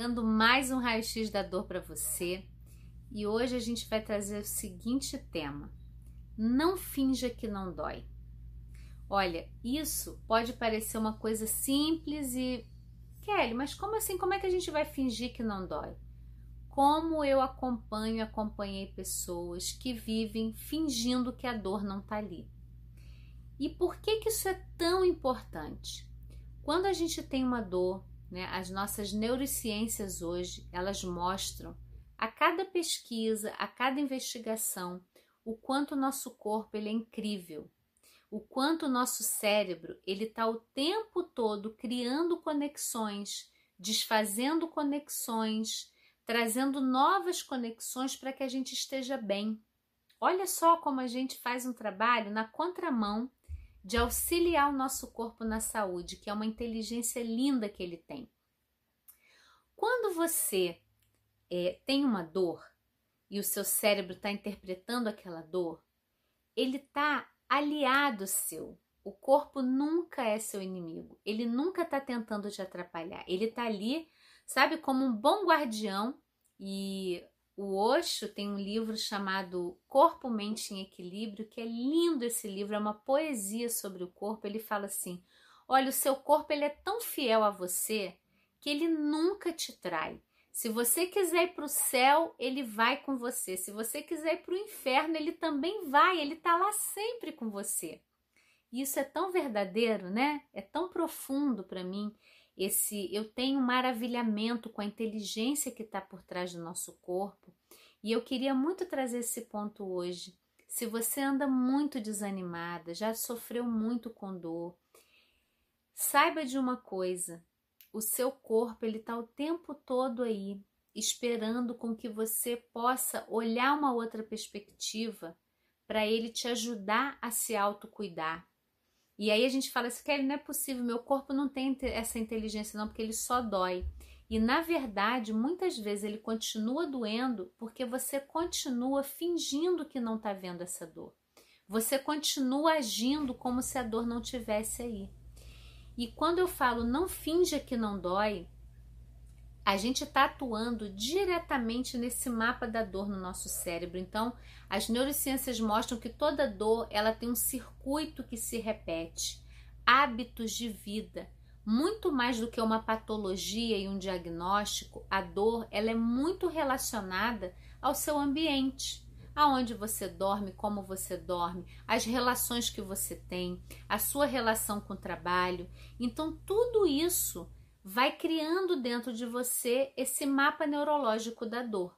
chegando mais um raio-x da dor para você e hoje a gente vai trazer o seguinte tema: não finja que não dói. Olha, isso pode parecer uma coisa simples e Kelly, mas como assim? Como é que a gente vai fingir que não dói? Como eu acompanho acompanhei pessoas que vivem fingindo que a dor não está ali. E por que, que isso é tão importante? Quando a gente tem uma dor, né, as nossas neurociências hoje, elas mostram a cada pesquisa, a cada investigação, o quanto o nosso corpo ele é incrível, o quanto o nosso cérebro ele está o tempo todo criando conexões, desfazendo conexões, trazendo novas conexões para que a gente esteja bem. Olha só como a gente faz um trabalho na contramão de auxiliar o nosso corpo na saúde, que é uma inteligência linda que ele tem. Quando você é, tem uma dor e o seu cérebro está interpretando aquela dor, ele está aliado seu. O corpo nunca é seu inimigo. Ele nunca está tentando te atrapalhar. Ele está ali, sabe, como um bom guardião. E o Osho tem um livro chamado Corpo, Mente em Equilíbrio, que é lindo esse livro, é uma poesia sobre o corpo. Ele fala assim: olha, o seu corpo ele é tão fiel a você que ele nunca te trai. Se você quiser ir para o céu, ele vai com você. Se você quiser ir para o inferno, ele também vai. Ele está lá sempre com você. E isso é tão verdadeiro, né? É tão profundo para mim. Esse, eu tenho um maravilhamento com a inteligência que está por trás do nosso corpo. E eu queria muito trazer esse ponto hoje. Se você anda muito desanimada, já sofreu muito com dor, saiba de uma coisa: o seu corpo ele está o tempo todo aí, esperando com que você possa olhar uma outra perspectiva para ele te ajudar a se autocuidar. E aí a gente fala assim, Kelly, não é possível, meu corpo não tem essa inteligência não, porque ele só dói. E na verdade, muitas vezes ele continua doendo porque você continua fingindo que não está vendo essa dor. Você continua agindo como se a dor não tivesse aí. E quando eu falo não finja que não dói, a gente está atuando diretamente nesse mapa da dor no nosso cérebro. Então, as neurociências mostram que toda dor ela tem um circuito que se repete, hábitos de vida. Muito mais do que uma patologia e um diagnóstico, a dor ela é muito relacionada ao seu ambiente, aonde você dorme, como você dorme, as relações que você tem, a sua relação com o trabalho. Então, tudo isso vai criando dentro de você esse mapa neurológico da dor.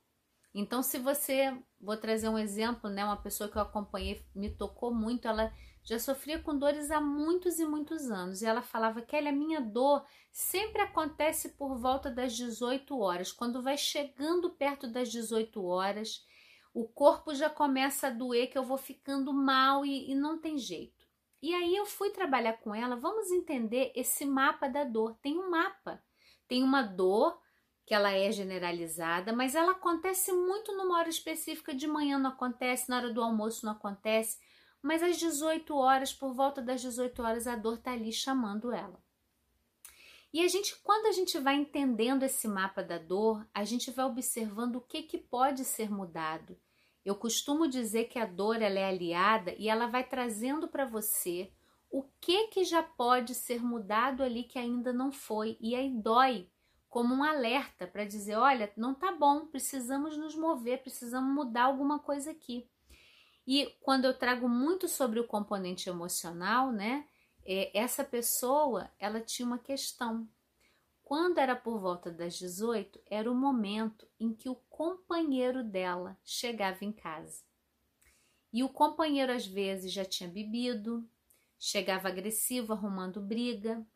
Então, se você, vou trazer um exemplo, né, uma pessoa que eu acompanhei me tocou muito, ela já sofria com dores há muitos e muitos anos, e ela falava que a minha dor sempre acontece por volta das 18 horas. Quando vai chegando perto das 18 horas, o corpo já começa a doer, que eu vou ficando mal e, e não tem jeito. E aí eu fui trabalhar com ela, vamos entender esse mapa da dor. Tem um mapa, tem uma dor que ela é generalizada, mas ela acontece muito numa hora específica, de manhã não acontece, na hora do almoço não acontece, mas às 18 horas, por volta das 18 horas, a dor tá ali chamando ela. E a gente, quando a gente vai entendendo esse mapa da dor, a gente vai observando o que, que pode ser mudado eu costumo dizer que a dor ela é aliada e ela vai trazendo para você o que que já pode ser mudado ali que ainda não foi e aí dói como um alerta para dizer, olha, não tá bom, precisamos nos mover, precisamos mudar alguma coisa aqui. E quando eu trago muito sobre o componente emocional, né? É, essa pessoa, ela tinha uma questão, quando era por volta das 18, era o momento em que o companheiro dela chegava em casa. E o companheiro às vezes já tinha bebido, chegava agressivo, arrumando briga,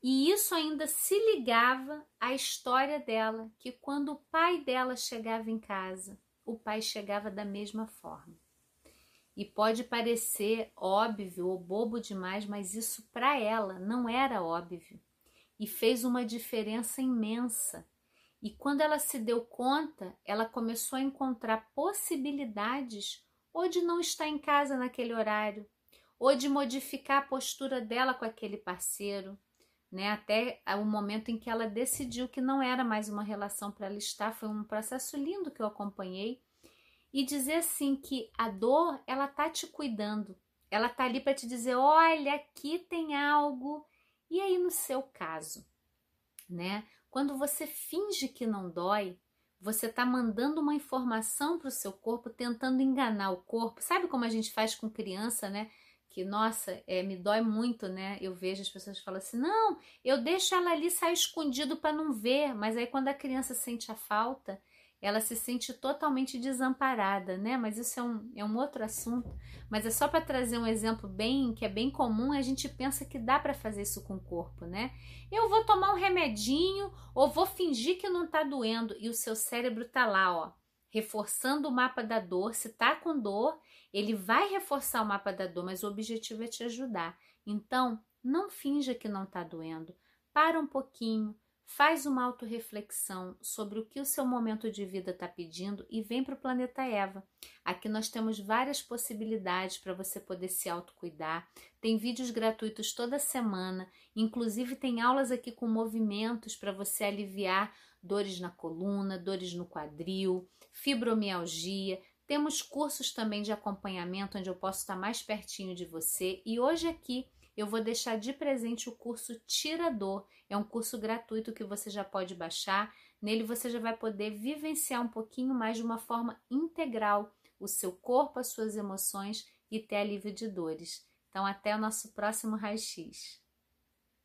e isso ainda se ligava à história dela, que quando o pai dela chegava em casa, o pai chegava da mesma forma. E pode parecer óbvio ou bobo demais, mas isso para ela não era óbvio e fez uma diferença imensa. E quando ela se deu conta, ela começou a encontrar possibilidades ou de não estar em casa naquele horário, ou de modificar a postura dela com aquele parceiro, né? Até o momento em que ela decidiu que não era mais uma relação para ela estar. Foi um processo lindo que eu acompanhei. E dizer assim que a dor, ela tá te cuidando. Ela tá ali para te dizer, olha, aqui tem algo. E aí no seu caso, né? Quando você finge que não dói, você está mandando uma informação para o seu corpo, tentando enganar o corpo. Sabe como a gente faz com criança, né? Que, nossa, é, me dói muito, né? Eu vejo as pessoas falando assim: não, eu deixo ela ali sair escondido para não ver. Mas aí, quando a criança sente a falta, ela se sente totalmente desamparada, né? Mas isso é um, é um outro assunto. Mas é só para trazer um exemplo bem que é bem comum, a gente pensa que dá para fazer isso com o corpo, né? Eu vou tomar um remedinho ou vou fingir que não tá doendo e o seu cérebro tá lá, ó, reforçando o mapa da dor. Se tá com dor, ele vai reforçar o mapa da dor, mas o objetivo é te ajudar. Então, não finja que não tá doendo. Para um pouquinho, Faz uma autorreflexão sobre o que o seu momento de vida está pedindo e vem para o planeta Eva. Aqui nós temos várias possibilidades para você poder se autocuidar. Tem vídeos gratuitos toda semana, inclusive tem aulas aqui com movimentos para você aliviar dores na coluna, dores no quadril, fibromialgia. Temos cursos também de acompanhamento onde eu posso estar mais pertinho de você e hoje aqui eu vou deixar de presente o curso Tirador. É um curso gratuito que você já pode baixar. Nele você já vai poder vivenciar um pouquinho mais de uma forma integral o seu corpo, as suas emoções e ter alívio de dores. Então, até o nosso próximo raio-x.